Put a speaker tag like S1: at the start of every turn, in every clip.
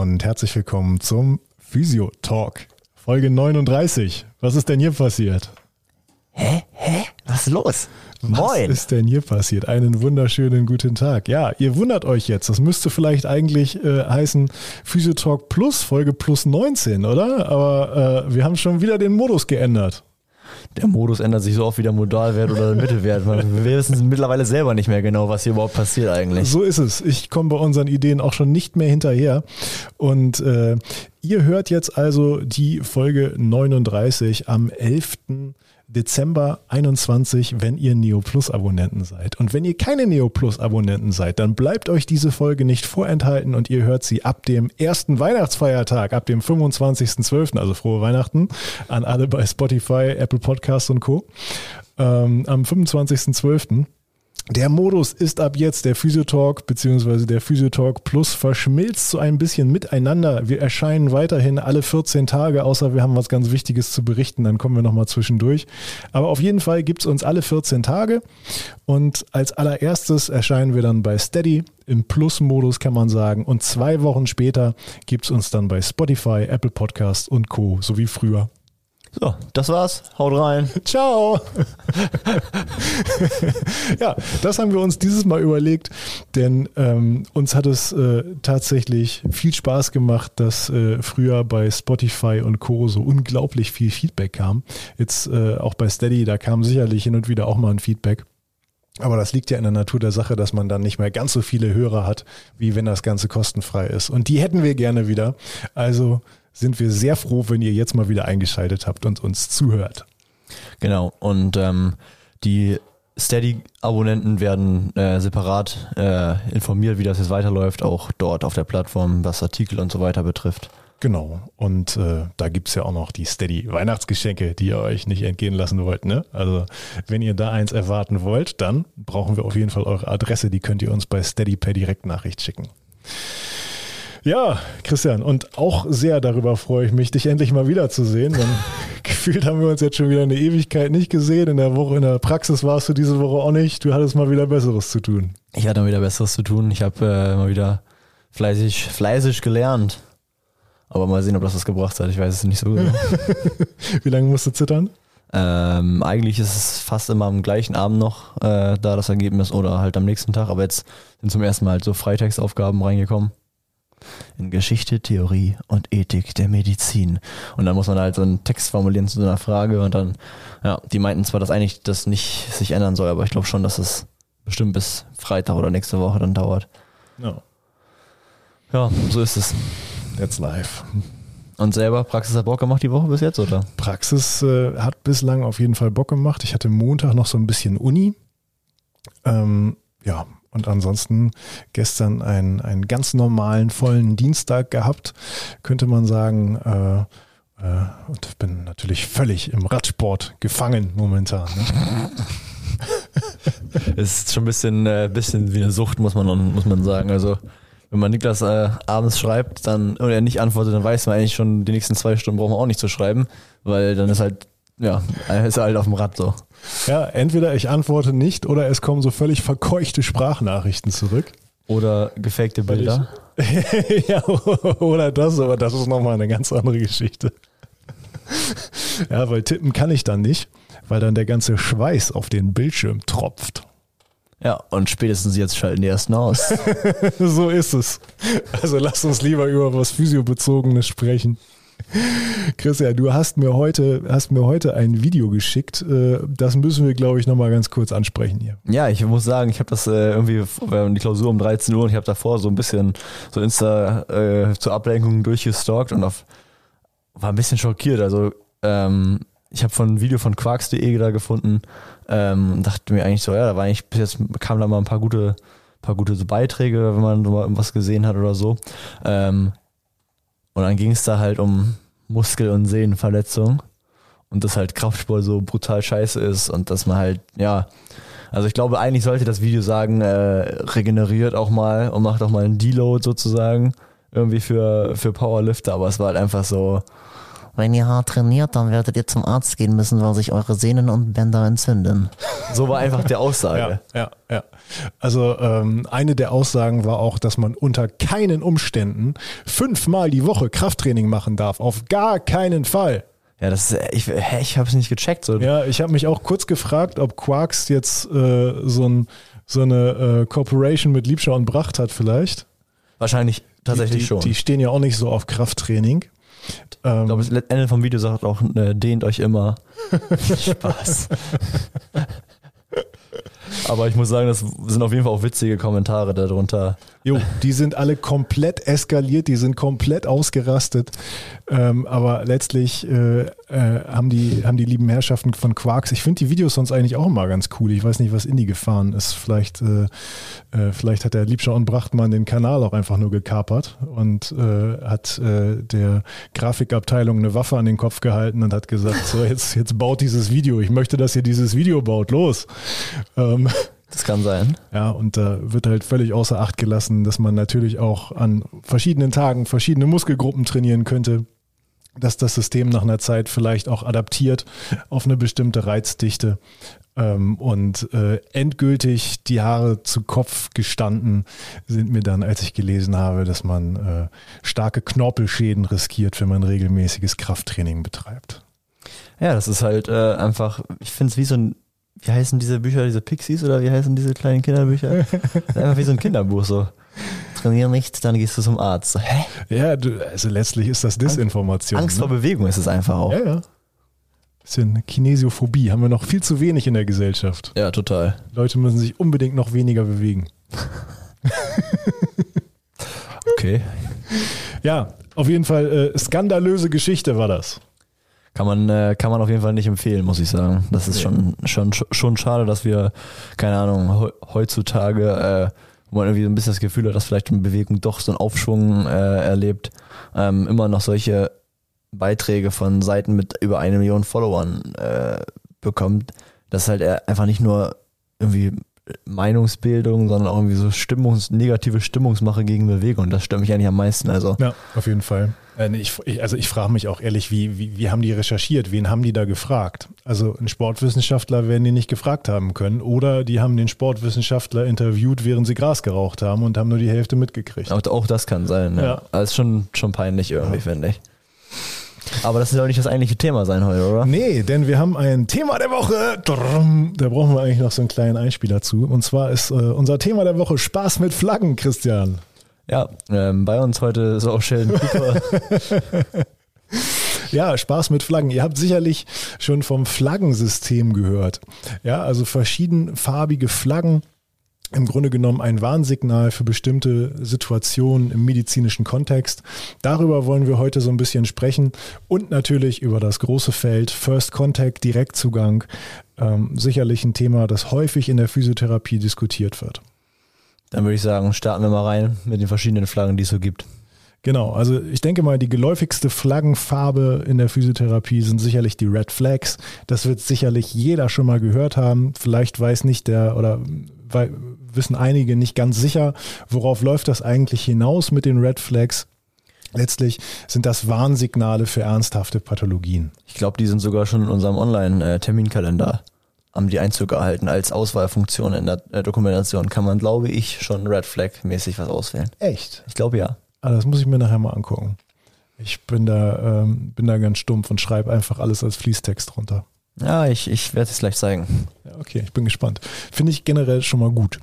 S1: und herzlich willkommen zum Physio Talk, Folge 39. Was ist denn hier passiert?
S2: Hä? Hä? Was ist los?
S1: Was ist denn hier passiert? Einen wunderschönen guten Tag. Ja, ihr wundert euch jetzt. Das müsste vielleicht eigentlich äh, heißen Physiotalk Plus, Folge plus 19, oder? Aber äh, wir haben schon wieder den Modus geändert.
S2: Der Modus ändert sich so oft wie der Modalwert oder der Mittelwert. Wir wissen mittlerweile selber nicht mehr genau, was hier überhaupt passiert eigentlich.
S1: So ist es. Ich komme bei unseren Ideen auch schon nicht mehr hinterher. Und äh, ihr hört jetzt also die Folge 39 am 11. Dezember 21, wenn ihr Neo Plus Abonnenten seid. Und wenn ihr keine Neo Plus Abonnenten seid, dann bleibt euch diese Folge nicht vorenthalten und ihr hört sie ab dem ersten Weihnachtsfeiertag, ab dem 25.12., also frohe Weihnachten an alle bei Spotify, Apple Podcasts und Co. Ähm, am 25.12. Der Modus ist ab jetzt der Physiotalk bzw. der Physiotalk Plus verschmilzt so ein bisschen miteinander. Wir erscheinen weiterhin alle 14 Tage, außer wir haben was ganz Wichtiges zu berichten, dann kommen wir nochmal zwischendurch. Aber auf jeden Fall gibt es uns alle 14 Tage und als allererstes erscheinen wir dann bei Steady im Plus-Modus, kann man sagen. Und zwei Wochen später gibt es uns dann bei Spotify, Apple Podcasts und Co. so wie früher.
S2: So, das war's. Haut rein.
S1: Ciao. ja, das haben wir uns dieses Mal überlegt, denn ähm, uns hat es äh, tatsächlich viel Spaß gemacht, dass äh, früher bei Spotify und Co. so unglaublich viel Feedback kam. Jetzt äh, auch bei Steady, da kam sicherlich hin und wieder auch mal ein Feedback. Aber das liegt ja in der Natur der Sache, dass man dann nicht mehr ganz so viele Hörer hat, wie wenn das Ganze kostenfrei ist. Und die hätten wir gerne wieder. Also sind wir sehr froh, wenn ihr jetzt mal wieder eingeschaltet habt und uns zuhört.
S2: Genau. Und ähm, die Steady-Abonnenten werden äh, separat äh, informiert, wie das jetzt weiterläuft, auch dort auf der Plattform, was Artikel und so weiter betrifft.
S1: Genau. Und äh, da gibt's ja auch noch die Steady-Weihnachtsgeschenke, die ihr euch nicht entgehen lassen wollt. Ne? Also wenn ihr da eins erwarten wollt, dann brauchen wir auf jeden Fall eure Adresse. Die könnt ihr uns bei Steady per Direktnachricht schicken. Ja, Christian, und auch sehr darüber freue ich mich, dich endlich mal wiederzusehen. Denn gefühlt haben wir uns jetzt schon wieder eine Ewigkeit nicht gesehen. In der Woche, in der Praxis warst du diese Woche auch nicht. Du hattest mal wieder Besseres zu tun.
S2: Ich hatte mal wieder Besseres zu tun. Ich habe äh, mal wieder fleißig, fleißig gelernt. Aber mal sehen, ob das was gebracht hat. Ich weiß es nicht so genau.
S1: Wie lange musst du zittern?
S2: Ähm, eigentlich ist es fast immer am gleichen Abend noch äh, da das Ergebnis oder halt am nächsten Tag. Aber jetzt sind zum ersten Mal halt so Freitagsaufgaben reingekommen in Geschichte, Theorie und Ethik der Medizin. Und dann muss man halt so einen Text formulieren zu so einer Frage und dann, ja, die meinten zwar, dass eigentlich das nicht sich ändern soll, aber ich glaube schon, dass es bestimmt bis Freitag oder nächste Woche dann dauert.
S1: Ja.
S2: Ja, so ist es.
S1: Jetzt live.
S2: Und selber, Praxis hat Bock gemacht die Woche bis jetzt, oder?
S1: Praxis äh, hat bislang auf jeden Fall Bock gemacht. Ich hatte Montag noch so ein bisschen Uni. Ähm, ja, und ansonsten gestern einen, einen ganz normalen, vollen Dienstag gehabt, könnte man sagen. Äh, äh, und bin natürlich völlig im Radsport gefangen momentan. Ne?
S2: Ist schon ein bisschen, äh, bisschen wie eine Sucht, muss man, muss man sagen. Also wenn man Niklas äh, abends schreibt, dann und er nicht antwortet, dann weiß man eigentlich schon, die nächsten zwei Stunden brauchen wir auch nicht zu schreiben, weil dann ist halt, ja, er ist halt auf dem Rad so.
S1: Ja, entweder ich antworte nicht oder es kommen so völlig verkeuchte Sprachnachrichten zurück.
S2: Oder gefakte Bilder.
S1: ja, oder das, aber das ist nochmal eine ganz andere Geschichte. ja, weil tippen kann ich dann nicht, weil dann der ganze Schweiß auf den Bildschirm tropft.
S2: Ja, und spätestens jetzt schalten die ersten aus.
S1: so ist es. Also lass uns lieber über was Physiobezogenes sprechen. Christian, du hast mir heute, hast mir heute ein Video geschickt. Äh, das müssen wir, glaube ich, nochmal ganz kurz ansprechen hier.
S2: Ja, ich muss sagen, ich habe das äh, irgendwie, wir haben die Klausur um 13 Uhr und ich habe davor so ein bisschen so Insta äh, zur Ablenkung durchgestalkt und auf, war ein bisschen schockiert. Also ähm, ich habe von ein Video von quarks.de da gefunden ähm, und dachte mir eigentlich so, ja, da war eigentlich bis jetzt kamen da mal ein paar gute, paar gute so Beiträge, wenn man so mal irgendwas gesehen hat oder so. Ähm, und dann ging es da halt um Muskel- und Sehnenverletzung und dass halt Kraftsport so brutal scheiße ist und dass man halt, ja, also ich glaube, eigentlich sollte das Video sagen, äh, regeneriert auch mal und macht auch mal einen Deload sozusagen irgendwie für, für Powerlifter, aber es war halt einfach so,
S3: wenn ihr hart trainiert, dann werdet ihr zum Arzt gehen müssen, weil sich eure Sehnen und Bänder entzünden.
S2: So war einfach die Aussage.
S1: Ja, ja, ja. Also ähm, eine der Aussagen war auch, dass man unter keinen Umständen fünfmal die Woche Krafttraining machen darf. Auf gar keinen Fall.
S2: Ja, das ist, ich, ich habe es nicht gecheckt. So.
S1: Ja, ich habe mich auch kurz gefragt, ob Quarks jetzt äh, so, ein, so eine äh, Corporation mit Liebschau und Bracht hat vielleicht.
S2: Wahrscheinlich tatsächlich
S1: die,
S2: schon.
S1: Die stehen ja auch nicht so auf Krafttraining.
S2: Ich glaube, das Ende vom Video sagt auch, äh, dehnt euch immer. Spaß. Aber ich muss sagen, das sind auf jeden Fall auch witzige Kommentare darunter.
S1: Jo, die sind alle komplett eskaliert, die sind komplett ausgerastet. Ähm, aber letztlich äh, äh, haben, die, haben die lieben Herrschaften von Quarks, ich finde die Videos sonst eigentlich auch immer ganz cool. Ich weiß nicht, was Indie gefahren ist. Vielleicht, äh, äh, vielleicht hat der Liebscher und Brachtmann den Kanal auch einfach nur gekapert und äh, hat äh, der Grafikabteilung eine Waffe an den Kopf gehalten und hat gesagt, so jetzt, jetzt baut dieses Video. Ich möchte, dass ihr dieses Video baut. Los. Ähm,
S2: das kann sein.
S1: Ja, und da wird halt völlig außer Acht gelassen, dass man natürlich auch an verschiedenen Tagen verschiedene Muskelgruppen trainieren könnte, dass das System nach einer Zeit vielleicht auch adaptiert auf eine bestimmte Reizdichte. Ähm, und äh, endgültig die Haare zu Kopf gestanden sind mir dann, als ich gelesen habe, dass man äh, starke Knorpelschäden riskiert, wenn man regelmäßiges Krafttraining betreibt.
S2: Ja, das ist halt äh, einfach, ich finde es wie so ein wie heißen diese Bücher, diese Pixies oder wie heißen diese kleinen Kinderbücher? Einfach wie so ein Kinderbuch so. Trainier nicht, dann gehst du zum Arzt. hä?
S1: Ja, du, also letztlich ist das Disinformation.
S2: Angst ne? vor Bewegung ist es einfach auch.
S1: Ja, ja. Bisschen Kinesiophobie haben wir noch viel zu wenig in der Gesellschaft.
S2: Ja, total.
S1: Leute müssen sich unbedingt noch weniger bewegen.
S2: okay.
S1: Ja, auf jeden Fall äh, skandalöse Geschichte war das.
S2: Kann man, äh, kann man auf jeden Fall nicht empfehlen, muss ich sagen. Das ist schon, schon, schon schade, dass wir, keine Ahnung, heutzutage, äh, wo man irgendwie so ein bisschen das Gefühl hat, dass vielleicht eine Bewegung doch so einen Aufschwung äh, erlebt, ähm, immer noch solche Beiträge von Seiten mit über eine Million Followern äh, bekommt, dass halt einfach nicht nur irgendwie Meinungsbildung, sondern auch irgendwie so Stimmungs, negative Stimmungsmache gegen Bewegung. Das stört mich eigentlich am meisten. Also.
S1: Ja, auf jeden Fall. Äh, ich, also ich frage mich auch ehrlich, wie, wie, wie haben die recherchiert? Wen haben die da gefragt? Also einen Sportwissenschaftler werden die nicht gefragt haben können oder die haben den Sportwissenschaftler interviewt, während sie Gras geraucht haben und haben nur die Hälfte mitgekriegt.
S2: Auch, auch das kann sein. Ja. ja. Das ist schon, schon peinlich irgendwie, ja. finde ich. Aber das soll nicht das eigentliche Thema sein heute, oder?
S1: Nee, denn wir haben ein Thema der Woche. Da brauchen wir eigentlich noch so einen kleinen Einspieler zu. Und zwar ist äh, unser Thema der Woche Spaß mit Flaggen, Christian.
S2: Ja, ähm, bei uns heute ist auch Cooper.
S1: Ja, Spaß mit Flaggen. Ihr habt sicherlich schon vom Flaggensystem gehört. Ja, also verschiedenfarbige Flaggen im Grunde genommen ein Warnsignal für bestimmte Situationen im medizinischen Kontext. Darüber wollen wir heute so ein bisschen sprechen und natürlich über das große Feld First Contact, Direktzugang. Ähm, sicherlich ein Thema, das häufig in der Physiotherapie diskutiert wird.
S2: Dann würde ich sagen, starten wir mal rein mit den verschiedenen Flaggen, die es so gibt.
S1: Genau, also ich denke mal, die geläufigste Flaggenfarbe in der Physiotherapie sind sicherlich die Red Flags. Das wird sicherlich jeder schon mal gehört haben. Vielleicht weiß nicht der oder wissen einige nicht ganz sicher, worauf läuft das eigentlich hinaus mit den Red Flags. Letztlich sind das Warnsignale für ernsthafte Pathologien.
S2: Ich glaube, die sind sogar schon in unserem Online-Terminkalender haben die Einzug erhalten als Auswahlfunktion in der Dokumentation. Kann man, glaube ich, schon Red Flag mäßig was auswählen.
S1: Echt?
S2: Ich glaube ja.
S1: Ah, das muss ich mir nachher mal angucken. Ich bin da, ähm, bin da ganz stumpf und schreibe einfach alles als Fließtext runter.
S2: Ja, ich, ich werde es gleich zeigen.
S1: Ja, okay, ich bin gespannt. Finde ich generell schon mal gut.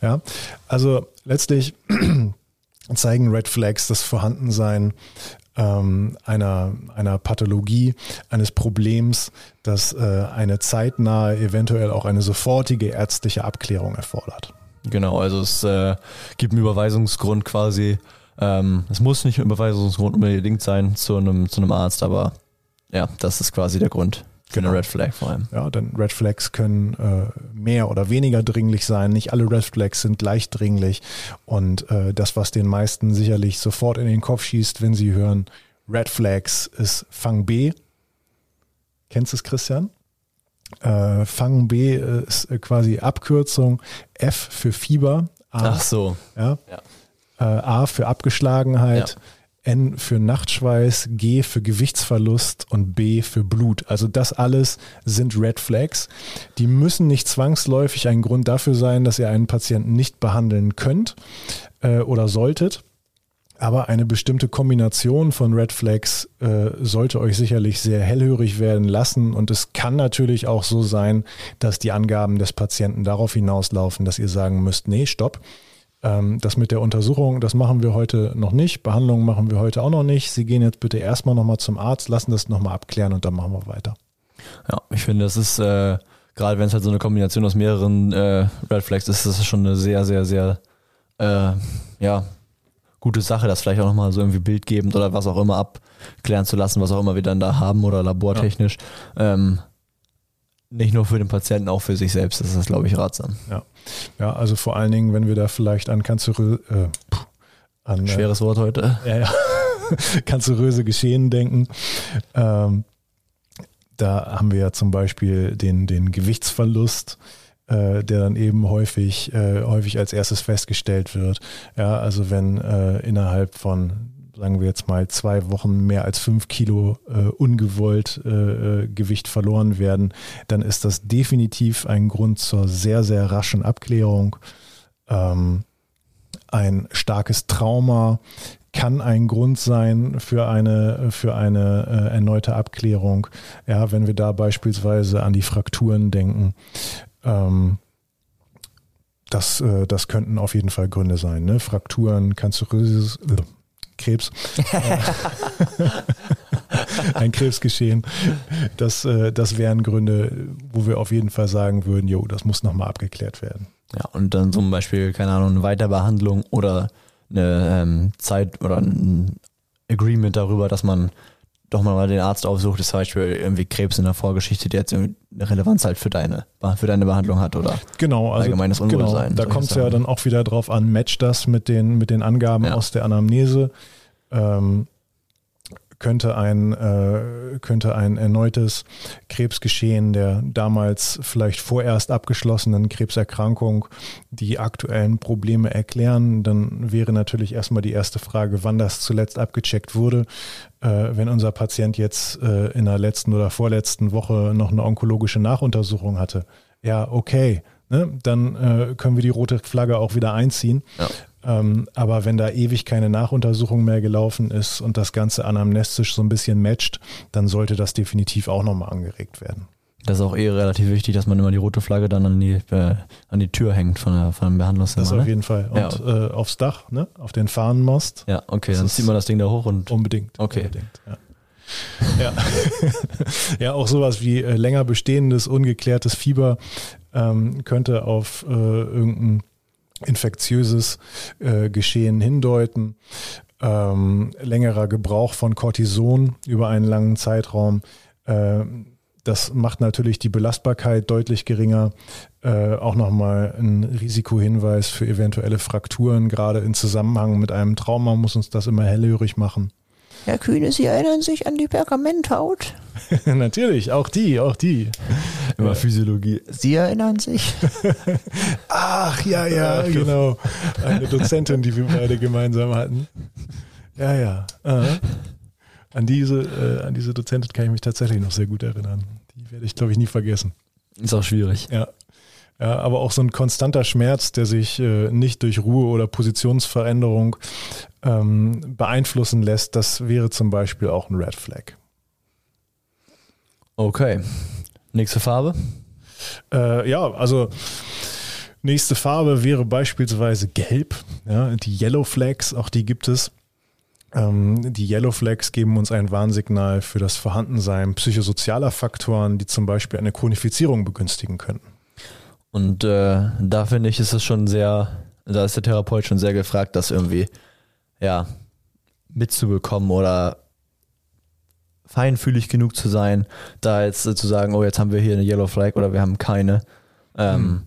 S1: Ja, also letztlich zeigen Red Flags das Vorhandensein ähm, einer, einer Pathologie, eines Problems, das äh, eine zeitnahe, eventuell auch eine sofortige ärztliche Abklärung erfordert.
S2: Genau, also es äh, gibt einen Überweisungsgrund quasi ähm, es muss nicht ein Überweisungsgrund unbedingt sein zu einem, zu einem Arzt, aber ja, das ist quasi der Grund. Genau. eine Red Flag vor allem.
S1: Ja, denn Red Flags können äh, mehr oder weniger dringlich sein. Nicht alle Red Flags sind gleich dringlich. Und äh, das, was den meisten sicherlich sofort in den Kopf schießt, wenn sie hören, Red Flags ist Fang B. Kennst du es, Christian? Äh, Fang B ist quasi Abkürzung F für Fieber.
S2: A, Ach so.
S1: Ja. ja. Äh, A für Abgeschlagenheit, N für Nachtschweiß, G für Gewichtsverlust und B für Blut. Also das alles sind Red Flags. Die müssen nicht zwangsläufig ein Grund dafür sein, dass ihr einen Patienten nicht behandeln könnt äh, oder solltet. Aber eine bestimmte Kombination von Red Flags äh, sollte euch sicherlich sehr hellhörig werden lassen. Und es kann natürlich auch so sein, dass die Angaben des Patienten darauf hinauslaufen, dass ihr sagen müsst, nee, stopp. Ähm, das mit der Untersuchung, das machen wir heute noch nicht. Behandlung machen wir heute auch noch nicht. Sie gehen jetzt bitte erstmal nochmal zum Arzt, lassen das nochmal abklären und dann machen wir weiter.
S2: Ja, ich finde, das ist, äh, gerade wenn es halt so eine Kombination aus mehreren äh, Red Flags ist, das ist schon eine sehr, sehr, sehr, äh, ja, gute Sache, das vielleicht auch nochmal so irgendwie bildgebend oder was auch immer abklären zu lassen, was auch immer wir dann da haben oder labortechnisch. Ja. Ähm, nicht nur für den Patienten, auch für sich selbst ist das, glaube ich, ratsam.
S1: Ja. ja, also vor allen Dingen, wenn wir da vielleicht an kanzerö äh,
S2: an, äh, Schweres Wort heute.
S1: Ja, ja. kanzeröse Geschehen denken. Ähm, da haben wir ja zum Beispiel den, den Gewichtsverlust, äh, der dann eben häufig, äh, häufig als erstes festgestellt wird. Ja, also wenn äh, innerhalb von, sagen wir jetzt mal, zwei Wochen mehr als fünf Kilo äh, ungewollt äh, äh, Gewicht verloren werden, dann ist das definitiv ein Grund zur sehr, sehr raschen Abklärung. Ähm, ein starkes Trauma kann ein Grund sein für eine, für eine äh, erneute Abklärung. Ja, wenn wir da beispielsweise an die Frakturen denken. Ähm, das, äh, das könnten auf jeden Fall Gründe sein. Ne? Frakturen, kanzeröses Krebs. ein Krebsgeschehen. Das, äh, das wären Gründe, wo wir auf jeden Fall sagen würden, jo, das muss nochmal abgeklärt werden.
S2: Ja, und dann zum Beispiel, keine Ahnung, eine Weiterbehandlung oder eine ähm, Zeit oder ein Agreement darüber, dass man doch mal den Arzt aufsucht, ist zum Beispiel irgendwie Krebs in der Vorgeschichte, der jetzt eine Relevanz halt für deine, für deine Behandlung hat oder
S1: genau, also, allgemeines Unwohlsein. Genau, da kommt es ja dann auch wieder drauf an, matcht das mit den, mit den Angaben ja. aus der Anamnese. Ähm, könnte ein, äh, könnte ein erneutes Krebsgeschehen der damals vielleicht vorerst abgeschlossenen Krebserkrankung die aktuellen Probleme erklären. Dann wäre natürlich erstmal die erste Frage, wann das zuletzt abgecheckt wurde. Äh, wenn unser Patient jetzt äh, in der letzten oder vorletzten Woche noch eine onkologische Nachuntersuchung hatte, ja, okay. Ne? Dann äh, können wir die rote Flagge auch wieder einziehen. Ja. Ähm, aber wenn da ewig keine Nachuntersuchung mehr gelaufen ist und das Ganze anamnestisch so ein bisschen matcht, dann sollte das definitiv auch nochmal angeregt werden.
S2: Das ist auch eh relativ wichtig, dass man immer die rote Flagge dann an die, äh, an die Tür hängt von, der, von dem Behandlungszimmer.
S1: Das
S2: auf
S1: ne? jeden Fall. Und ja. äh, aufs Dach, ne? auf den Fahnenmast.
S2: Ja, okay, das dann zieht man das Ding da hoch und.
S1: Unbedingt.
S2: Okay.
S1: Unbedingt, ja. Ja. ja, auch sowas wie äh, länger bestehendes, ungeklärtes Fieber ähm, könnte auf äh, irgendein infektiöses äh, Geschehen hindeuten. Ähm, längerer Gebrauch von Cortison über einen langen Zeitraum. Äh, das macht natürlich die Belastbarkeit deutlich geringer. Äh, auch nochmal ein Risikohinweis für eventuelle Frakturen. Gerade in Zusammenhang mit einem Trauma muss uns das immer hellhörig machen.
S3: Herr Kühne, Sie erinnern sich an die Pergamenthaut?
S1: Natürlich, auch die, auch die.
S2: Immer Physiologie.
S3: Sie erinnern sich?
S1: Ach, ja, ja, genau. Eine Dozentin, die wir beide gemeinsam hatten. Ja, ja. Aha. An diese, äh, an diese Dozentin kann ich mich tatsächlich noch sehr gut erinnern. Die werde ich, glaube ich, nie vergessen.
S2: Ist auch schwierig.
S1: Ja. Ja, aber auch so ein konstanter Schmerz, der sich äh, nicht durch Ruhe oder Positionsveränderung ähm, beeinflussen lässt, das wäre zum Beispiel auch ein Red Flag.
S2: Okay. Nächste Farbe?
S1: Äh, ja, also nächste Farbe wäre beispielsweise Gelb. Ja, die Yellow Flags, auch die gibt es. Ähm, die Yellow Flags geben uns ein Warnsignal für das Vorhandensein psychosozialer Faktoren, die zum Beispiel eine Chronifizierung begünstigen könnten.
S2: Und äh, da finde ich, ist es schon sehr, da ist der Therapeut schon sehr gefragt, das irgendwie, ja, mitzubekommen oder feinfühlig genug zu sein, da jetzt zu sagen, oh, jetzt haben wir hier eine Yellow Flag oder wir haben keine. Ähm, hm.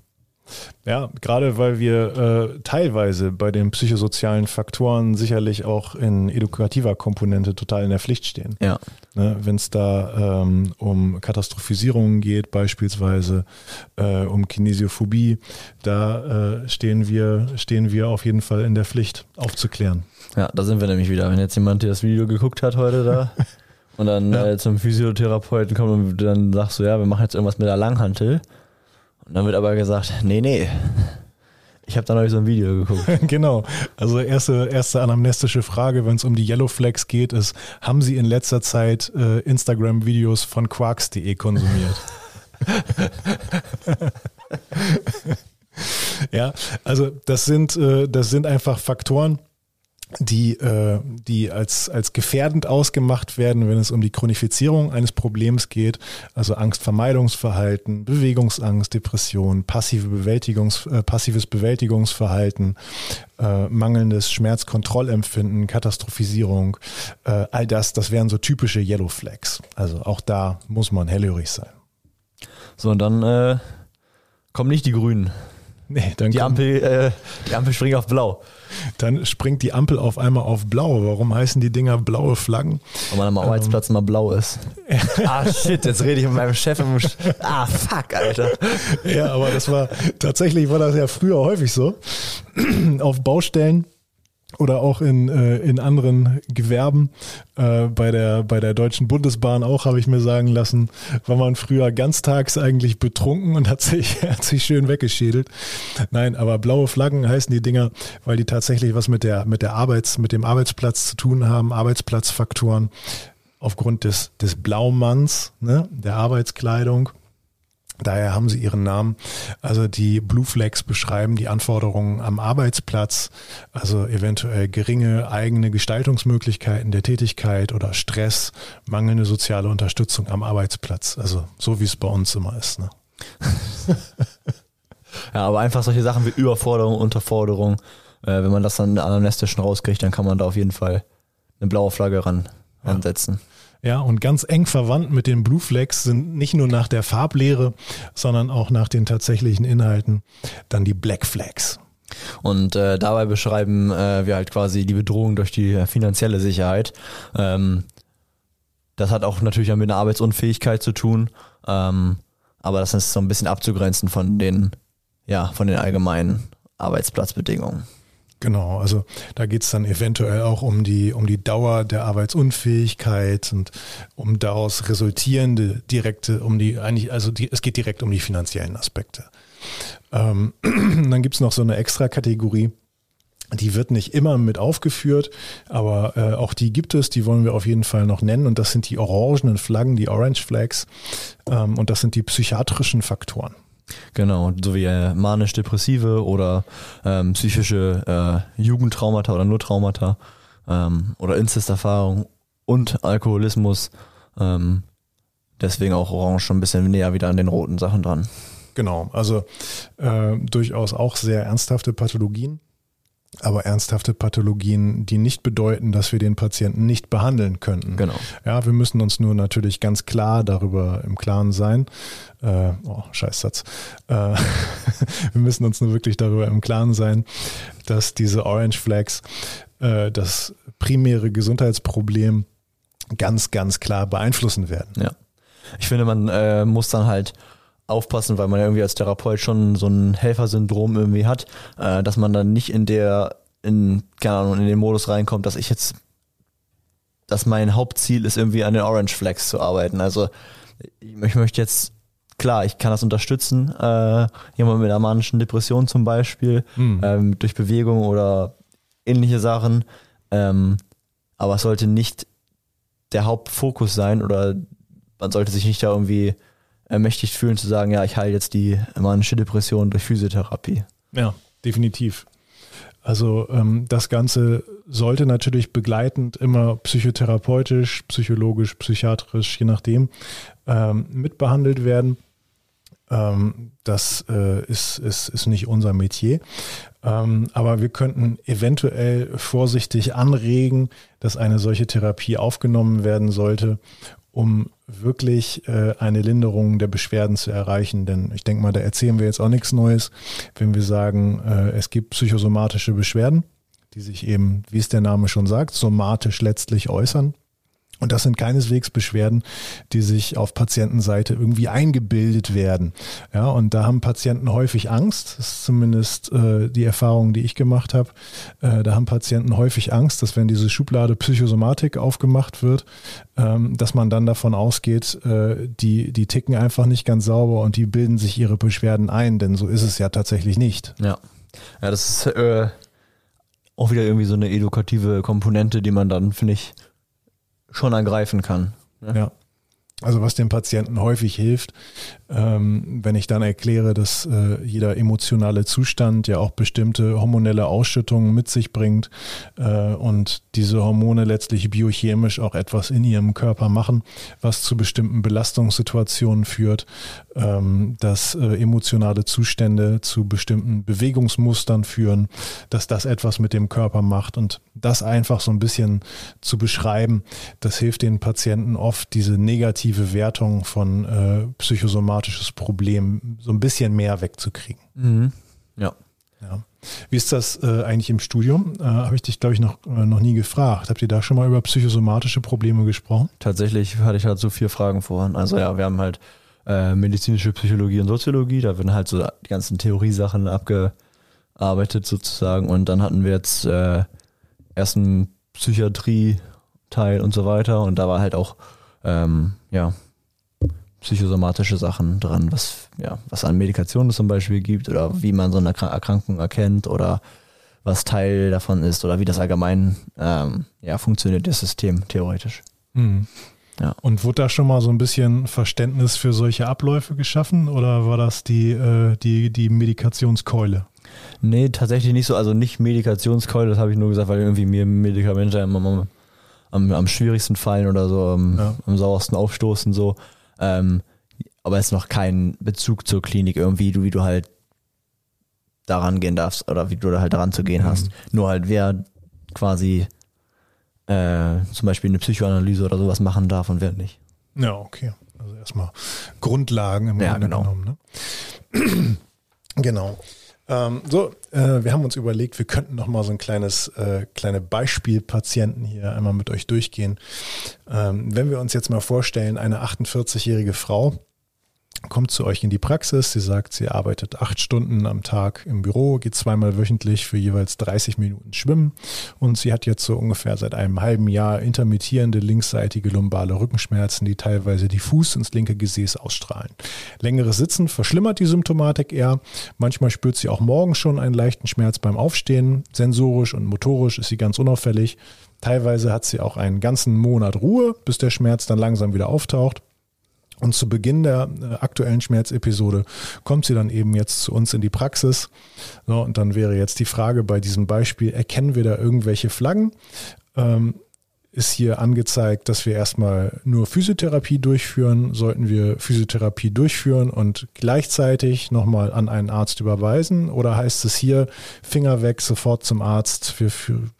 S1: Ja, gerade weil wir äh, teilweise bei den psychosozialen Faktoren sicherlich auch in edukativer Komponente total in der Pflicht stehen.
S2: Ja.
S1: Ne, Wenn es da ähm, um Katastrophisierungen geht, beispielsweise äh, um Kinesiophobie, da äh, stehen, wir, stehen wir auf jeden Fall in der Pflicht aufzuklären.
S2: Ja, da sind wir nämlich wieder. Wenn jetzt jemand das Video geguckt hat heute da und dann
S1: Ja.
S2: äh, zum Physiotherapeuten kommt und dann sagst du, ja, wir machen jetzt irgendwas mit der Langhantel. Und dann wird aber gesagt, nee, nee. Ich habe da neulich so ein Video geguckt.
S1: genau. Also erste, erste anamnestische Frage, wenn es um die Yellow Flags geht, ist, haben Sie in letzter Zeit äh, Instagram-Videos von quarks.de konsumiert? ja, also das sind, äh, das sind einfach Faktoren, die, äh, die als, als gefährdend ausgemacht werden, wenn es um die Chronifizierung eines Problems geht, also Angstvermeidungsverhalten, Bewegungsangst, Depression, passive Bewältigungs, äh, passives Bewältigungsverhalten, äh, mangelndes Schmerzkontrollempfinden, Katastrophisierung, all das, das wären so typische Yellow Flags. Also auch da muss man hellhörig sein.
S2: So, und dann äh, kommen nicht die Grünen.
S1: Nee, dann,
S2: Die Ampel, äh, die Ampel springt auf blau.
S1: dann springt die Ampel auf einmal auf blau. Warum heißen die Dinger blaue Flaggen?
S2: Weil man am Arbeitsplatz mal blau ist. ah, shit, jetzt rede ich mit meinem Chef im Sch Ah, fuck, Alter.
S1: Ja, aber das war tatsächlich war das ja früher häufig so. Auf Baustellen oder auch in, äh, in anderen Gewerben. Äh, bei, der, bei der Deutschen Bundesbahn auch, habe ich mir sagen lassen, war man früher ganztags eigentlich betrunken und hat sich, hat sich schön weggeschädelt. Nein, aber blaue Flaggen heißen die Dinger, weil die tatsächlich was mit der, mit der Arbeits, mit dem Arbeitsplatz zu tun haben, Arbeitsplatzfaktoren aufgrund des, des Blaumanns, ne, der Arbeitskleidung. Daher haben sie ihren Namen. Also die Blue Flags beschreiben die Anforderungen am Arbeitsplatz, also eventuell geringe eigene Gestaltungsmöglichkeiten der Tätigkeit oder Stress, mangelnde soziale Unterstützung am Arbeitsplatz. Also so wie es bei uns immer ist. Ne?
S2: Ja, aber einfach solche Sachen wie Überforderung, Unterforderung, äh, wenn man das dann anamnestischen rauskriegt, dann kann man da auf jeden Fall eine blaue Flagge ran ansetzen.
S1: Ja, und ganz eng verwandt mit den Blue Flags sind nicht nur nach der Farblehre, sondern auch nach den tatsächlichen Inhalten dann die Black Flags.
S2: Und äh, dabei beschreiben äh, wir halt quasi die Bedrohung durch die äh, finanzielle Sicherheit. Ähm, das hat auch natürlich mit einer Arbeitsunfähigkeit zu tun, ähm, aber das ist so ein bisschen abzugrenzen von den, ja, von den allgemeinen Arbeitsplatzbedingungen.
S1: Genau, also da geht's dann eventuell auch um die, um die Dauer der Arbeitsunfähigkeit und um daraus resultierende direkte, um die, eigentlich, also die, es geht direkt um die finanziellen Aspekte. Ähm, dann gibt's noch so eine extra Kategorie, die wird nicht immer mit aufgeführt, aber äh, auch die gibt es, die wollen wir auf jeden Fall noch nennen und das sind die orangenen Flaggen, die Orange Flags ähm, und das sind die psychiatrischen Faktoren.
S2: Genau, so wie äh, manisch-depressive oder ähm, psychische äh, Jugendtraumata oder nur Traumata ähm, oder Inzesterfahrung und Alkoholismus. Ähm, deswegen auch Orange schon ein bisschen näher wieder an den roten Sachen dran.
S1: Genau, also äh, durchaus auch sehr ernsthafte Pathologien, aber ernsthafte Pathologien, die nicht bedeuten, dass wir den Patienten nicht behandeln könnten.
S2: Genau.
S1: Ja, wir müssen uns nur natürlich ganz klar darüber im Klaren sein. Äh, oh, Scheißsatz. Äh, wir müssen uns nur wirklich darüber im Klaren sein, dass diese Orange Flags äh, das primäre Gesundheitsproblem ganz, ganz klar beeinflussen werden.
S2: Ja. Ich finde, man äh, muss dann halt aufpassen, weil man ja irgendwie als Therapeut schon so ein Helfersyndrom irgendwie hat, äh, dass man dann nicht in der, in, keine Ahnung, in den Modus reinkommt, dass ich jetzt, dass mein Hauptziel ist, irgendwie an den Orange Flags zu arbeiten. Also ich, möchte jetzt, klar, ich kann das unterstützen, äh, jemand mit einer manischen Depression zum Beispiel,
S1: Hm.
S2: ähm, durch Bewegung oder ähnliche Sachen. Ähm, aber es sollte nicht der Hauptfokus sein oder man sollte sich nicht da irgendwie ermächtigt fühlen zu sagen, ja, ich heile jetzt die manische Depression durch Physiotherapie.
S1: Ja, definitiv. Also ähm, das Ganze sollte natürlich begleitend immer psychotherapeutisch, psychologisch, psychiatrisch, je nachdem, ähm, mitbehandelt werden. Ähm, das äh, ist, ist, ist nicht unser Metier. Ähm, aber wir könnten eventuell vorsichtig anregen, dass eine solche Therapie aufgenommen werden sollte, um wirklich äh, eine Linderung der Beschwerden zu erreichen. Denn ich denke mal, da erzählen wir jetzt auch nichts Neues, wenn wir sagen, äh, es gibt psychosomatische Beschwerden, die sich eben, wie es der Name schon sagt, somatisch letztlich äußern. Und das sind keineswegs Beschwerden, die sich auf Patientenseite irgendwie eingebildet werden. Ja, und da haben Patienten häufig Angst. Das ist zumindest äh, die Erfahrung, die ich gemacht habe. Äh, da haben Patienten häufig Angst, dass wenn diese Schublade Psychosomatik aufgemacht wird, ähm, dass man dann davon ausgeht, äh, die, die ticken einfach nicht ganz sauber und die bilden sich ihre Beschwerden ein, denn so ist es ja tatsächlich nicht.
S2: Ja. Ja, das ist äh, auch wieder irgendwie so eine edukative Komponente, die man dann, finde ich, schon ergreifen kann.
S1: Ne? Ja. Also was dem Patienten häufig hilft, ähm, wenn ich dann erkläre, dass äh, jeder emotionale Zustand ja auch bestimmte hormonelle Ausschüttungen mit sich bringt äh, und diese Hormone letztlich biochemisch auch etwas in ihrem Körper machen, was zu bestimmten Belastungssituationen führt, ähm, dass äh, emotionale Zustände zu bestimmten Bewegungsmustern führen, dass das etwas mit dem Körper macht. Und das einfach so ein bisschen zu beschreiben, das hilft den Patienten oft, diese negative Wertung von äh, psychosomatisches Problem so ein bisschen mehr wegzukriegen.
S2: Mhm. Ja.
S1: ja. Wie ist das äh, eigentlich im Studium? Äh, Habe ich dich, glaube ich, noch, äh, noch nie gefragt. Habt ihr da schon mal über psychosomatische Probleme gesprochen?
S2: Tatsächlich hatte ich halt so vier Fragen vorhin. Also ja, wir haben halt äh, medizinische Psychologie und Soziologie, da werden halt so die ganzen Theoriesachen abgearbeitet sozusagen und dann hatten wir jetzt äh, ersten Psychiatrie-Teil und so weiter. Und da war halt auch, ähm, ja, psychosomatische Sachen dran, was, ja, was an Medikationen zum Beispiel gibt oder wie man so eine Erkrankung erkennt oder was Teil davon ist oder wie das allgemein ähm, ja, funktioniert, das System theoretisch.
S1: Mhm. Ja. Und wurde da schon mal so ein bisschen Verständnis für solche Abläufe geschaffen oder war das die, äh, die, die Medikationskeule?
S2: Nee, tatsächlich nicht so. Also nicht Medikationskeule, das habe ich nur gesagt, weil irgendwie mir Medikamente am, am, am, schwierigsten fallen oder so, am, ja. am sauersten aufstoßen so. Ähm, aber es ist noch kein Bezug zur Klinik irgendwie, du, wie du halt daran gehen darfst oder wie du da halt daran zu gehen mhm. hast. Nur halt wer quasi äh, zum Beispiel eine Psychoanalyse oder sowas machen darf und wer nicht.
S1: Ja, okay. Also erstmal Grundlagen im
S2: ja, genau. genommen.
S1: Ne? genau. Ähm, so, äh, wir haben uns überlegt, wir könnten noch mal so ein kleines äh, kleine Beispielpatienten hier einmal mit euch durchgehen. Ähm, wenn wir uns jetzt mal vorstellen, eine 48-jährige Frau, kommt zu euch in die Praxis. Sie sagt, sie arbeitet acht Stunden am Tag im Büro, geht zweimal wöchentlich für jeweils 30 Minuten schwimmen und sie hat jetzt so ungefähr seit einem halben Jahr intermittierende linksseitige lumbale Rückenschmerzen, die teilweise diffus ins linke Gesäß ausstrahlen. Längeres Sitzen verschlimmert die Symptomatik eher. Manchmal spürt sie auch morgens schon einen leichten Schmerz beim Aufstehen. Sensorisch und motorisch ist sie ganz unauffällig. Teilweise hat sie auch einen ganzen Monat Ruhe, bis der Schmerz dann langsam wieder auftaucht. Und zu Beginn der äh, aktuellen Schmerzepisode kommt sie dann eben jetzt zu uns in die Praxis. So, und dann wäre jetzt die Frage bei diesem Beispiel, erkennen wir da irgendwelche Flaggen? Ähm, ist hier angezeigt, dass wir erstmal nur Physiotherapie durchführen. Sollten wir Physiotherapie durchführen und gleichzeitig nochmal an einen Arzt überweisen? Oder heißt es hier, Finger weg, sofort zum Arzt, wir,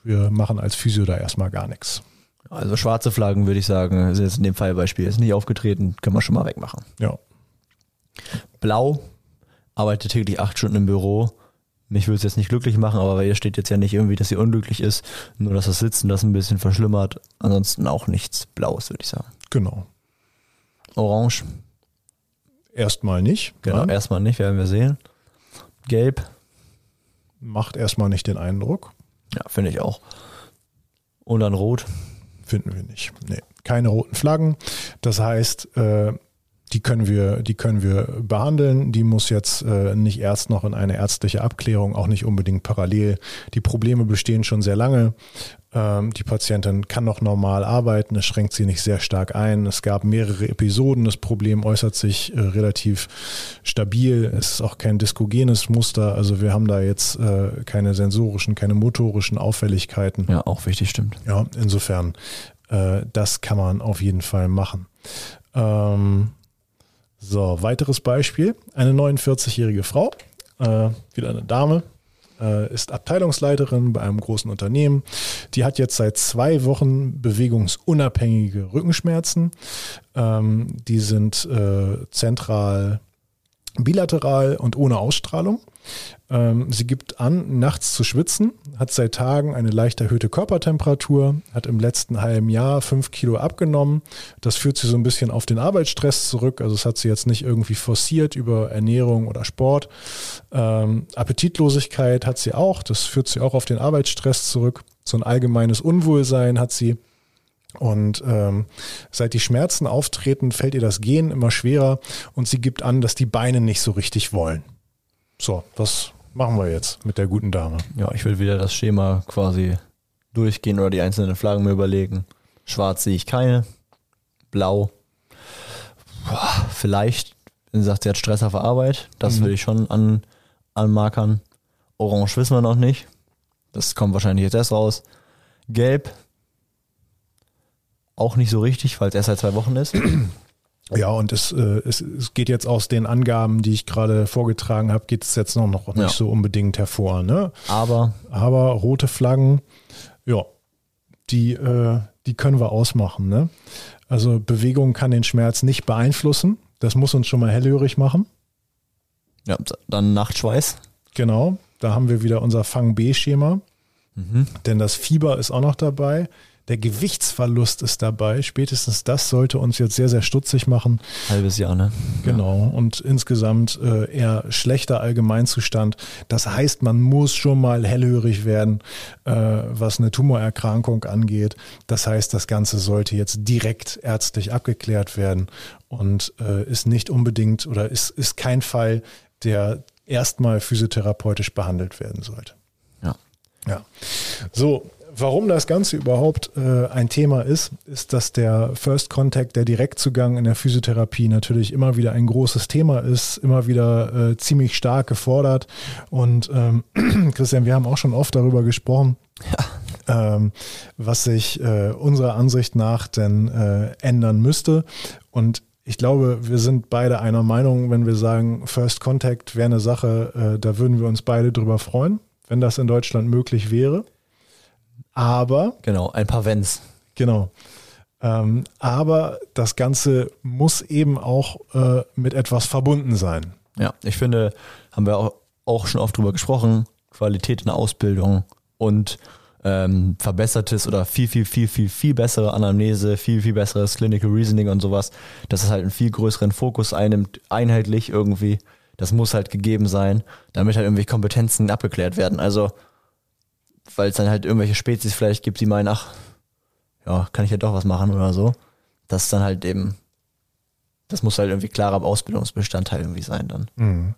S1: wir machen als Physio da erstmal gar nichts?
S2: Also schwarze Flaggen würde ich sagen, ist jetzt in dem Fallbeispiel ist nicht aufgetreten, können wir schon mal wegmachen.
S1: Ja.
S2: Blau, arbeitet täglich acht Stunden im Büro. Mich würde es jetzt nicht glücklich machen, aber ihr steht jetzt ja nicht irgendwie, dass sie unglücklich ist, nur dass das Sitzen das ein bisschen verschlimmert. Ansonsten auch nichts Blaues, würde ich sagen.
S1: Genau.
S2: Orange.
S1: Erstmal nicht.
S2: Genau, nein. erstmal nicht, werden wir sehen. Gelb.
S1: Macht erstmal nicht den Eindruck.
S2: Ja, finde ich auch. Und dann Rot.
S1: Finden wir nicht. Nee, keine roten Flaggen. Das heißt, äh, die können wir, die können wir behandeln. Die muss jetzt äh, nicht erst noch in eine ärztliche Abklärung, auch nicht unbedingt parallel. Die Probleme bestehen schon sehr lange. Ähm, die Patientin kann noch normal arbeiten. Es schränkt sie nicht sehr stark ein. Es gab mehrere Episoden. Das Problem äußert sich äh, relativ stabil. Es ist auch kein diskogenes Muster. Also wir haben da jetzt äh, keine sensorischen, keine motorischen Auffälligkeiten.
S2: Ja, auch wichtig, stimmt.
S1: Ja, insofern, äh, das kann man auf jeden Fall machen. Ähm, so, weiteres Beispiel. Eine 49-jährige Frau, äh, wieder eine Dame, äh, ist Abteilungsleiterin bei einem großen Unternehmen. Die hat jetzt seit zwei Wochen bewegungsunabhängige Rückenschmerzen. Ähm, die sind äh, zentral bilateral und ohne Ausstrahlung. Ähm, sie gibt an, nachts zu schwitzen, hat seit Tagen eine leicht erhöhte Körpertemperatur, hat im letzten halben Jahr fünf Kilo abgenommen. Das führt sie so ein bisschen auf den Arbeitsstress zurück. Also das hat sie jetzt nicht irgendwie forciert über Ernährung oder Sport. Ähm, Appetitlosigkeit hat sie auch. Das führt sie auch auf den Arbeitsstress zurück. So ein allgemeines Unwohlsein hat sie. Und ähm, seit die Schmerzen auftreten, fällt ihr das Gehen immer schwerer und sie gibt an, dass die Beine nicht so richtig wollen. So, was machen wir jetzt mit der guten Dame?
S2: Ja, ich will wieder das Schema quasi durchgehen oder die einzelnen Flaggen mir überlegen. Schwarz sehe ich keine. Blau. Boah, vielleicht, wenn sie sagt, sie hat Stress auf der Arbeit. Das
S1: Mhm.
S2: will ich schon an, anmarkern. Orange wissen wir noch nicht. Das kommt wahrscheinlich jetzt erst raus. Gelb. Auch nicht so richtig, weil es erst seit zwei Wochen ist.
S1: Ja, und es, äh, es, es geht jetzt aus den Angaben, die ich gerade vorgetragen habe, geht es jetzt noch, noch nicht
S2: Ja.
S1: so unbedingt hervor. Ne?
S2: Aber
S1: Aber rote Flaggen, ja, die, äh, die können wir ausmachen. Ne? Also Bewegung kann den Schmerz nicht beeinflussen. Das muss uns schon mal hellhörig machen.
S2: ja, dann Nachtschweiß.
S1: Genau, da haben wir wieder unser Fang-B-Schema.
S2: Mhm.
S1: Denn das Fieber ist auch noch dabei. Der Gewichtsverlust ist dabei. Spätestens das sollte uns jetzt sehr, sehr stutzig machen.
S2: Halbes Jahr, ne?
S1: Genau. Und insgesamt äh, eher schlechter Allgemeinzustand. Das heißt, man muss schon mal hellhörig werden, äh, was eine Tumorerkrankung angeht. Das heißt, das Ganze sollte jetzt direkt ärztlich abgeklärt werden und äh, ist nicht unbedingt oder ist, ist kein Fall, der erstmal physiotherapeutisch behandelt werden sollte.
S2: Ja.
S1: Ja. So, warum das Ganze überhaupt äh, ein Thema ist, ist, dass der First Contact, der Direktzugang in der Physiotherapie natürlich immer wieder ein großes Thema ist, immer wieder äh, ziemlich stark gefordert. Und ähm, Christian, wir haben auch schon oft darüber gesprochen. Ähm, was sich äh, unserer Ansicht nach denn äh, ändern müsste. Und ich glaube, wir sind beide einer Meinung, wenn wir sagen, First Contact wäre eine Sache, äh, da würden wir uns beide drüber freuen, wenn das in Deutschland möglich wäre. Aber,
S2: Genau, ein paar Wenns.
S1: genau, ähm, aber das Ganze muss eben auch äh, mit etwas verbunden sein.
S2: Ja, ich finde, haben wir auch, auch schon oft drüber gesprochen, Qualität in der Ausbildung und ähm, verbessertes oder viel, viel, viel, viel, viel bessere Anamnese, viel, viel besseres Clinical Reasoning und sowas, dass es halt einen viel größeren Fokus einnimmt, einheitlich irgendwie. Das muss halt gegeben sein, damit halt irgendwelche Kompetenzen abgeklärt werden. Also, weil es dann halt irgendwelche Spezies vielleicht gibt, die meinen, ach, ja, kann ich ja doch was machen oder so. Das ist dann halt eben, das muss halt irgendwie klarer Ausbildungsbestandteil irgendwie sein dann.
S1: Mhm.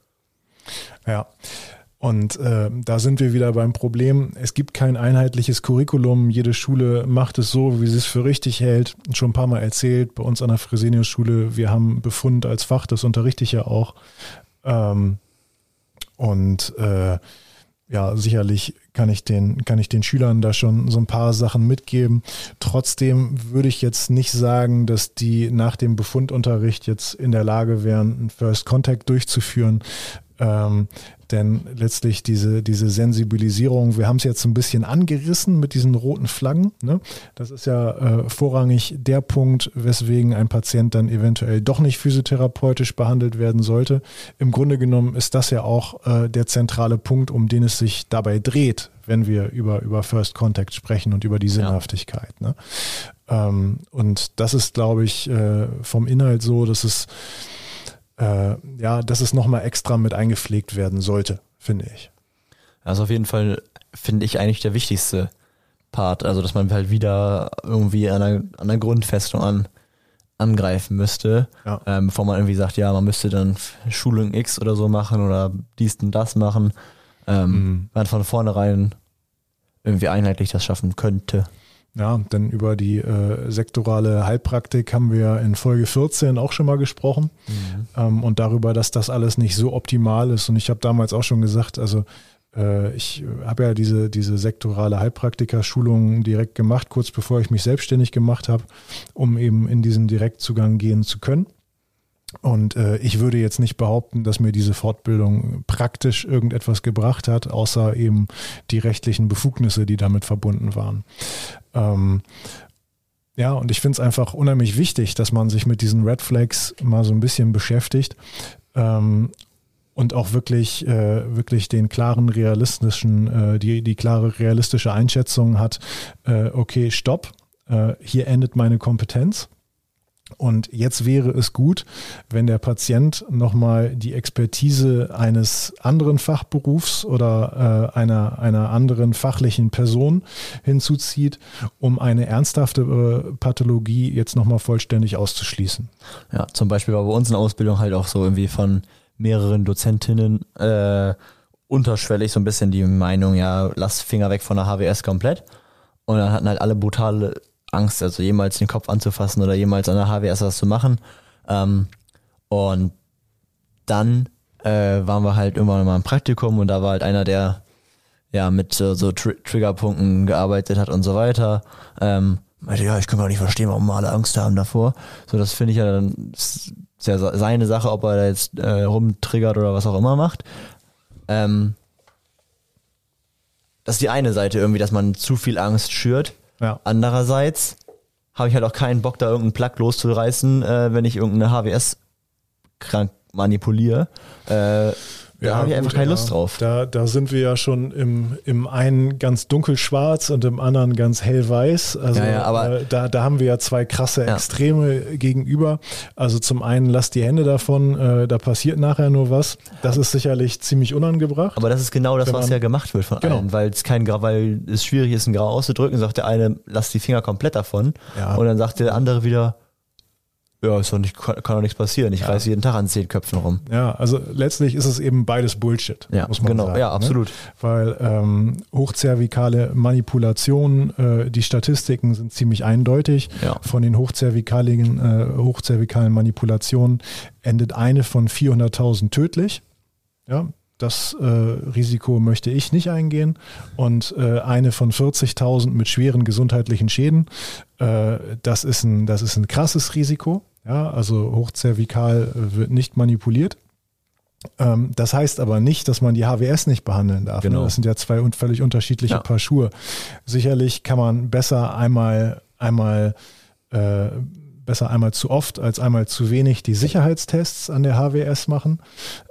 S1: Ja. Und äh, da sind wir wieder beim Problem. Es gibt kein einheitliches Curriculum. Jede Schule macht es so, wie sie es für richtig hält. Schon ein paar Mal erzählt, bei uns an der Fresenius-Schule, wir haben Befund als Fach, das unterrichte ich ja auch. Ähm, und äh, ja, sicherlich kann ich den, kann ich den Schülern da schon so ein paar Sachen mitgeben. Trotzdem würde ich jetzt nicht sagen, dass die nach dem Befundunterricht jetzt in der Lage wären, einen First Contact durchzuführen. Ähm, denn letztlich diese, diese Sensibilisierung, wir haben es jetzt ein bisschen angerissen mit diesen roten Flaggen. Ne? Das ist ja äh, vorrangig der Punkt, weswegen ein Patient dann eventuell doch nicht physiotherapeutisch behandelt werden sollte. Im Grunde genommen ist das ja auch äh, der zentrale Punkt, um den es sich dabei dreht, wenn wir über, über First Contact sprechen und über die Sinnhaftigkeit. Ne? Ähm, und das ist, glaube ich, äh, vom Inhalt so, dass es äh, ja, dass es nochmal extra mit eingepflegt werden sollte, finde ich.
S2: Also auf jeden Fall finde ich eigentlich der wichtigste Part, also dass man halt wieder irgendwie an der, an der Grundfestung an, angreifen müsste,
S1: Ja.
S2: ähm, bevor man irgendwie sagt, ja, man müsste dann Schulung X oder so machen oder dies und das machen, ähm,
S1: Mhm.
S2: man von vornherein irgendwie einheitlich das schaffen könnte.
S1: Ja, denn über die äh, sektorale Heilpraktik haben wir in Folge 14 auch schon mal gesprochen ähm, und darüber, dass das alles nicht so optimal ist. Und ich habe damals auch schon gesagt, also äh, ich habe ja diese, diese sektorale Heilpraktiker-Schulung direkt gemacht, kurz bevor ich mich selbstständig gemacht habe, um eben in diesen Direktzugang gehen zu können. Und äh, ich würde jetzt nicht behaupten, dass mir diese Fortbildung praktisch irgendetwas gebracht hat, außer eben die rechtlichen Befugnisse, die damit verbunden waren. Ähm, ja, und ich finde es einfach unheimlich wichtig, dass man sich mit diesen Red Flags mal so ein bisschen beschäftigt ähm, und auch wirklich, äh, wirklich den klaren realistischen, äh, die, die klare realistische Einschätzung hat, äh, okay, stopp, äh, hier endet meine Kompetenz und jetzt wäre es gut, wenn der Patient nochmal die Expertise eines anderen Fachberufs oder äh, einer, einer anderen fachlichen Person hinzuzieht, um eine ernsthafte äh, Pathologie jetzt nochmal vollständig auszuschließen.
S2: Ja, zum Beispiel war bei uns in der Ausbildung halt auch so irgendwie von mehreren Dozentinnen äh, unterschwellig so ein bisschen die Meinung, ja, lass Finger weg von der HWS komplett. Und dann hatten halt alle brutale Angst, also jemals den Kopf anzufassen oder jemals an der HWS was zu machen. Ähm, und dann äh, waren wir halt irgendwann mal im Praktikum und da war halt einer, der ja mit äh, so Tr Triggerpunkten gearbeitet hat und so weiter. Ähm, meinte, ja, ich kann gar nicht verstehen, warum alle Angst haben davor. So, das finde ich ja dann ja seine Sache, ob er da jetzt äh, rumtriggert oder was auch immer macht. Ähm, das ist die eine Seite irgendwie, dass man zu viel Angst schürt. Ja. Andererseits habe ich halt auch keinen Bock, da irgendeinen Plug loszureißen, äh, wenn ich irgendeine HWS krank manipuliere. Äh, da ja, habe ich einfach keine ja. Lust drauf.
S1: Da, da sind wir ja schon im, im einen ganz dunkelschwarz und im anderen ganz hellweiß. Also ja, aber, äh, da, da haben wir ja zwei krasse Extreme gegenüber. Also zum einen lasst die Hände davon, äh, da passiert nachher nur was. Das ist sicherlich ziemlich unangebracht.
S2: Aber das ist genau das, was ja gemacht wird von genau. allen, weil es kein weil es schwierig ist, ein Grau auszudrücken, sagt der eine, lass die Finger komplett davon. Und dann sagt der andere wieder, ja, ist doch nicht, kann, kann doch nichts passieren. Ich ja. reiße jeden Tag an zehn Köpfen rum.
S1: Ja, also letztlich ist es eben beides Bullshit,
S2: ja, muss man genau, sagen. Ja, ne? absolut. Ne?
S1: Weil ähm, hochzervikale Manipulationen, äh, die Statistiken sind ziemlich eindeutig. Ja. Von den hochzervikalen, äh, hochzervikalen Manipulationen endet eine von 400.000 tödlich. Ja, das äh, Risiko möchte ich nicht eingehen. Und äh, eine von 40.000 mit schweren gesundheitlichen Schäden, äh, das, ist ein, das ist ein krasses Risiko. Ja, also hochzervikal wird nicht manipuliert. Ähm, das heißt aber nicht, dass man die HWS nicht behandeln darf. Ne? Genau. Das sind ja zwei völlig unterschiedliche ja. Paar Schuhe. Sicherlich kann man besser einmal, einmal äh, besser einmal zu oft als einmal zu wenig die Sicherheitstests an der HWS machen,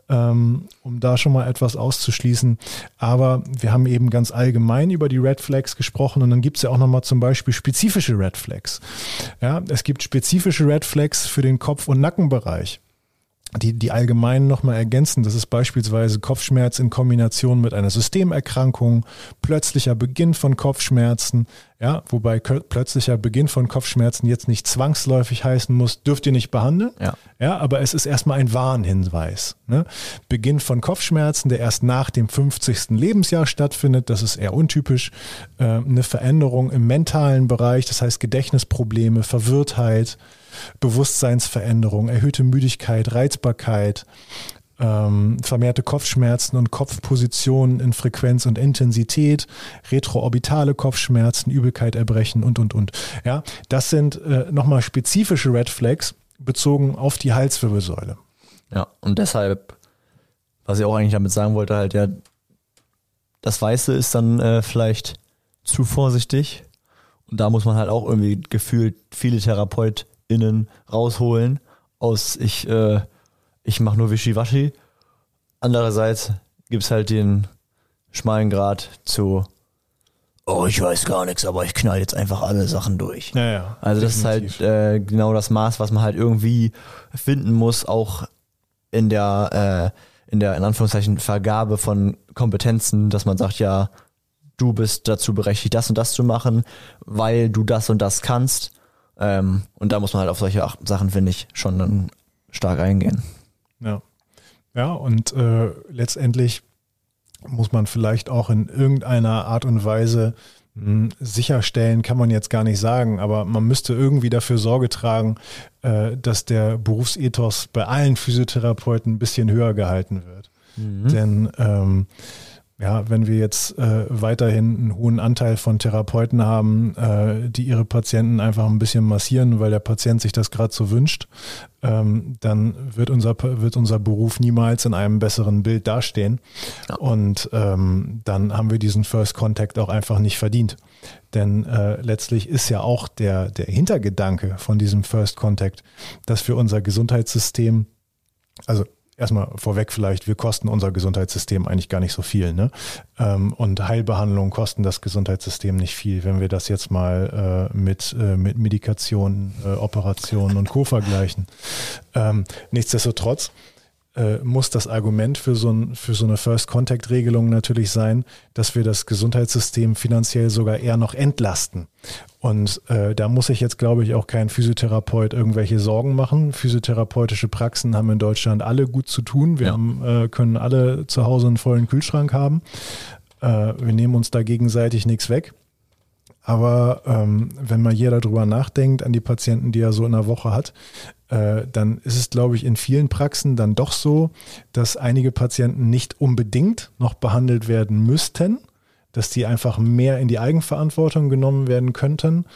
S1: ähm, um da schon mal etwas auszuschließen. Aber wir haben eben ganz allgemein über die Red Flags gesprochen und dann gibt es ja auch nochmal zum Beispiel spezifische Red Flags. Ja, es gibt spezifische Red Flags für den Kopf- und Nackenbereich die, die allgemein nochmal ergänzen. Das ist beispielsweise Kopfschmerz in Kombination mit einer Systemerkrankung, plötzlicher Beginn von Kopfschmerzen, ja, wobei plötzlicher Beginn von Kopfschmerzen jetzt nicht zwangsläufig heißen muss, dürft ihr nicht behandeln. Ja, ja aber es ist erstmal ein Warnhinweis. Ne? Beginn von Kopfschmerzen, der erst nach dem 50. Lebensjahr stattfindet, das ist eher untypisch. Äh, eine Veränderung im mentalen Bereich, das heißt Gedächtnisprobleme, Verwirrtheit, Bewusstseinsveränderung, erhöhte Müdigkeit, Reizbarkeit, ähm, vermehrte Kopfschmerzen und Kopfpositionen in Frequenz und Intensität, retroorbitale Kopfschmerzen, Übelkeit, Erbrechen und, und, und. Ja, das sind äh, nochmal spezifische Red Flags bezogen auf die Halswirbelsäule.
S2: Ja, und deshalb, was ich auch eigentlich damit sagen wollte, halt ja, das Weiße ist dann äh, vielleicht zu vorsichtig. Und da muss man halt auch irgendwie gefühlt viele Therapeut, innen rausholen aus ich, äh, ich mache nur Wischiwaschi. Andererseits gibt es halt den schmalen Grad zu oh, ich weiß gar nichts, aber ich knall jetzt einfach alle Sachen durch.
S1: Ja, ja,
S2: also das definitiv. ist halt äh, genau das Maß, was man halt irgendwie finden muss, auch in der, äh, in der, in Anführungszeichen, Vergabe von Kompetenzen, dass man sagt, ja, du bist dazu berechtigt, das und das zu machen, weil du das und das kannst. Ähm, und da muss man halt auf solche Sachen, finde ich, schon dann stark eingehen.
S1: Ja. Ja, und äh, letztendlich muss man vielleicht auch in irgendeiner Art und Weise mh, hm, sicherstellen, kann man jetzt gar nicht sagen, aber man müsste irgendwie dafür Sorge tragen, äh, dass der Berufsethos bei allen Physiotherapeuten ein bisschen höher gehalten wird. Mhm. Denn ähm, ja, wenn wir jetzt äh, weiterhin einen hohen Anteil von Therapeuten haben, äh, die ihre Patienten einfach ein bisschen massieren, weil der Patient sich das gerade so wünscht, ähm, dann wird unser, wird unser Beruf niemals in einem besseren Bild dastehen. Ja. Und ähm, dann haben wir diesen First Contact auch einfach nicht verdient. Denn äh, letztlich ist ja auch der, der Hintergedanke von diesem First Contact, dass für unser Gesundheitssystem, also erstmal vorweg vielleicht, wir kosten unser Gesundheitssystem eigentlich gar nicht so viel. Ne? Ähm, und Heilbehandlungen kosten das Gesundheitssystem nicht viel. Wenn wir das jetzt mal äh, mit, äh, mit Medikationen, äh, Operationen und Co. vergleichen. Ähm, nichtsdestotrotz äh, muss das Argument für so, ein, für so eine First-Contact-Regelung natürlich sein, dass wir das Gesundheitssystem finanziell sogar eher noch entlasten. Und äh, da muss ich jetzt, glaube ich, auch kein Physiotherapeut irgendwelche Sorgen machen. Physiotherapeutische Praxen haben in Deutschland alle gut zu tun. Wir ja. haben, äh, können alle zu Hause einen vollen Kühlschrank haben. Äh, wir nehmen uns da gegenseitig nichts weg. Aber ähm, wenn mal jeder darüber nachdenkt, an die Patienten, die er so in der Woche hat, dann ist es, glaube ich, in vielen Praxen dann doch so, dass einige Patienten nicht unbedingt noch behandelt werden müssten, dass die einfach mehr in die Eigenverantwortung genommen werden könnten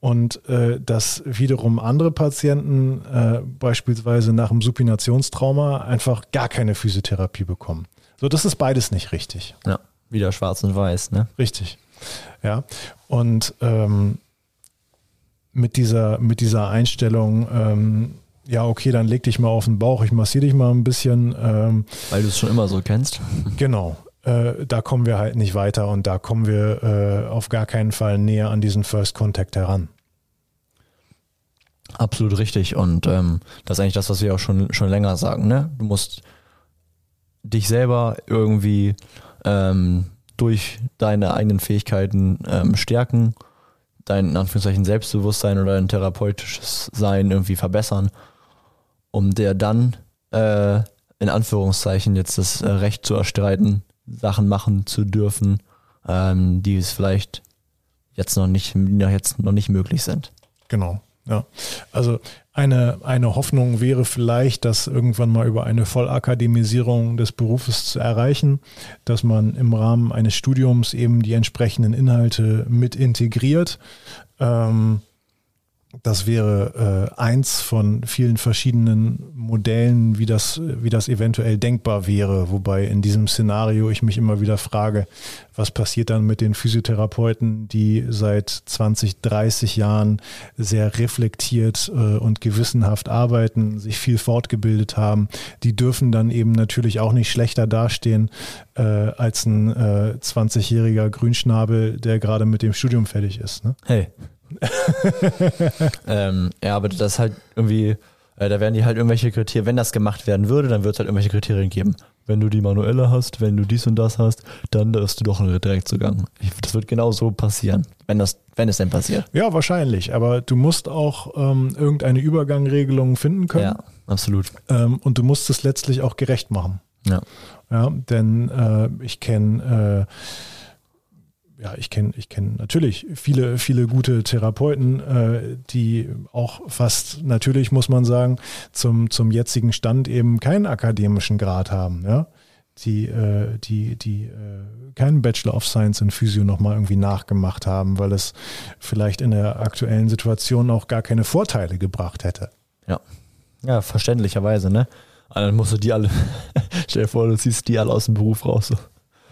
S1: und äh, dass wiederum andere Patienten äh, beispielsweise nach einem Supinationstrauma einfach gar keine Physiotherapie bekommen. So, das ist beides nicht richtig.
S2: Ja, wieder schwarz und weiß, ne?
S1: Richtig. Ja, und ähm, mit dieser, mit dieser Einstellung, ähm, ja, okay, dann leg dich mal auf den Bauch, ich massiere dich mal ein bisschen. Ähm,
S2: Weil du es schon immer so kennst.
S1: Genau. Äh, da kommen wir halt nicht weiter und da kommen wir äh, auf gar keinen Fall näher an diesen First Contact heran.
S2: Absolut richtig. Und ähm, das ist eigentlich das, was wir auch schon, schon länger sagen. Ne? Du musst dich selber irgendwie ähm, durch deine eigenen Fähigkeiten ähm, stärken, dein in Anführungszeichen Selbstbewusstsein oder dein therapeutisches Sein irgendwie verbessern, um dir dann äh, in Anführungszeichen jetzt das äh, Recht zu erstreiten, Sachen machen zu dürfen, ähm, die es vielleicht jetzt noch nicht, jetzt noch nicht möglich sind.
S1: Genau. Ja, also eine, eine Hoffnung wäre vielleicht, das irgendwann mal über eine Vollakademisierung des Berufes zu erreichen, dass man im Rahmen eines Studiums eben die entsprechenden Inhalte mit integriert. Ähm, das wäre äh, eins von vielen verschiedenen Modellen, wie das, wie das eventuell denkbar wäre. Wobei in diesem Szenario ich mich immer wieder frage, was passiert dann mit den Physiotherapeuten, die seit 20, 30 Jahren sehr reflektiert äh, und gewissenhaft arbeiten, sich viel fortgebildet haben. Die dürfen dann eben natürlich auch nicht schlechter dastehen äh, als ein äh, 20-jähriger Grünschnabel, der gerade mit dem Studium fertig ist. Ne?
S2: Hey, ähm, ja, aber das ist halt irgendwie, äh, da werden die halt irgendwelche Kriterien, wenn das gemacht werden würde, dann wird es halt irgendwelche Kriterien geben. Wenn du die manuelle hast, wenn du dies und das hast, dann darfst du doch einen Direktzugang. Das wird genau so passieren, wenn das, wenn es denn passiert.
S1: Ja, wahrscheinlich. Aber du musst auch ähm, irgendeine Übergangregelung finden können. Ja,
S2: absolut.
S1: Ähm, und du musst es letztlich auch gerecht machen.
S2: Ja.
S1: Ja, denn äh, ich kenne äh, ja, ich kenne ich kenn natürlich viele, viele gute Therapeuten, äh, die auch fast natürlich, muss man sagen, zum, zum jetzigen Stand eben keinen akademischen Grad haben, ja. Die, äh, die, die äh, keinen Bachelor of Science in Physio nochmal irgendwie nachgemacht haben, weil es vielleicht in der aktuellen Situation auch gar keine Vorteile gebracht hätte.
S2: Ja. Ja, verständlicherweise, ne? Aber dann musst du die alle, stell dir vor, du ziehst die alle aus dem Beruf raus. So.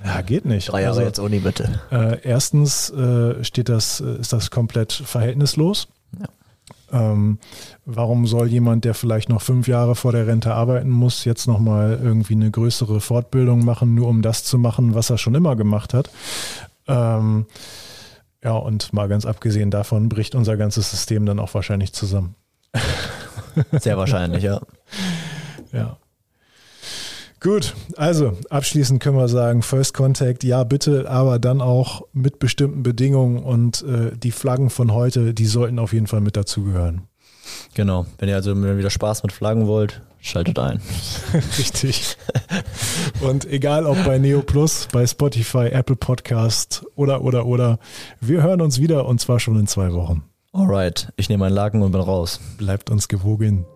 S1: Ja, geht nicht.
S2: Drei Jahre also, jetzt Uni bitte.
S1: Äh, erstens äh, steht das, äh, ist das komplett verhältnislos. Ja. Ähm, warum soll jemand, der vielleicht noch fünf Jahre vor der Rente arbeiten muss, jetzt nochmal irgendwie eine größere Fortbildung machen, nur um das zu machen, was er schon immer gemacht hat? Ähm, ja, und mal ganz abgesehen davon bricht unser ganzes System dann auch wahrscheinlich zusammen.
S2: Sehr wahrscheinlich, ja.
S1: Ja. Gut, also abschließend können wir sagen, First Contact, ja bitte, aber dann auch mit bestimmten Bedingungen und äh, die Flaggen von heute, die sollten auf jeden Fall mit dazugehören.
S2: Genau, wenn ihr also wieder Spaß mit Flaggen wollt, schaltet ein.
S1: Richtig. Und egal ob bei Neo Plus, bei Spotify, Apple Podcast oder oder oder, wir hören uns wieder und zwar schon in zwei Wochen.
S2: Alright, ich nehme einen Laken und bin raus.
S1: Bleibt uns gewogen.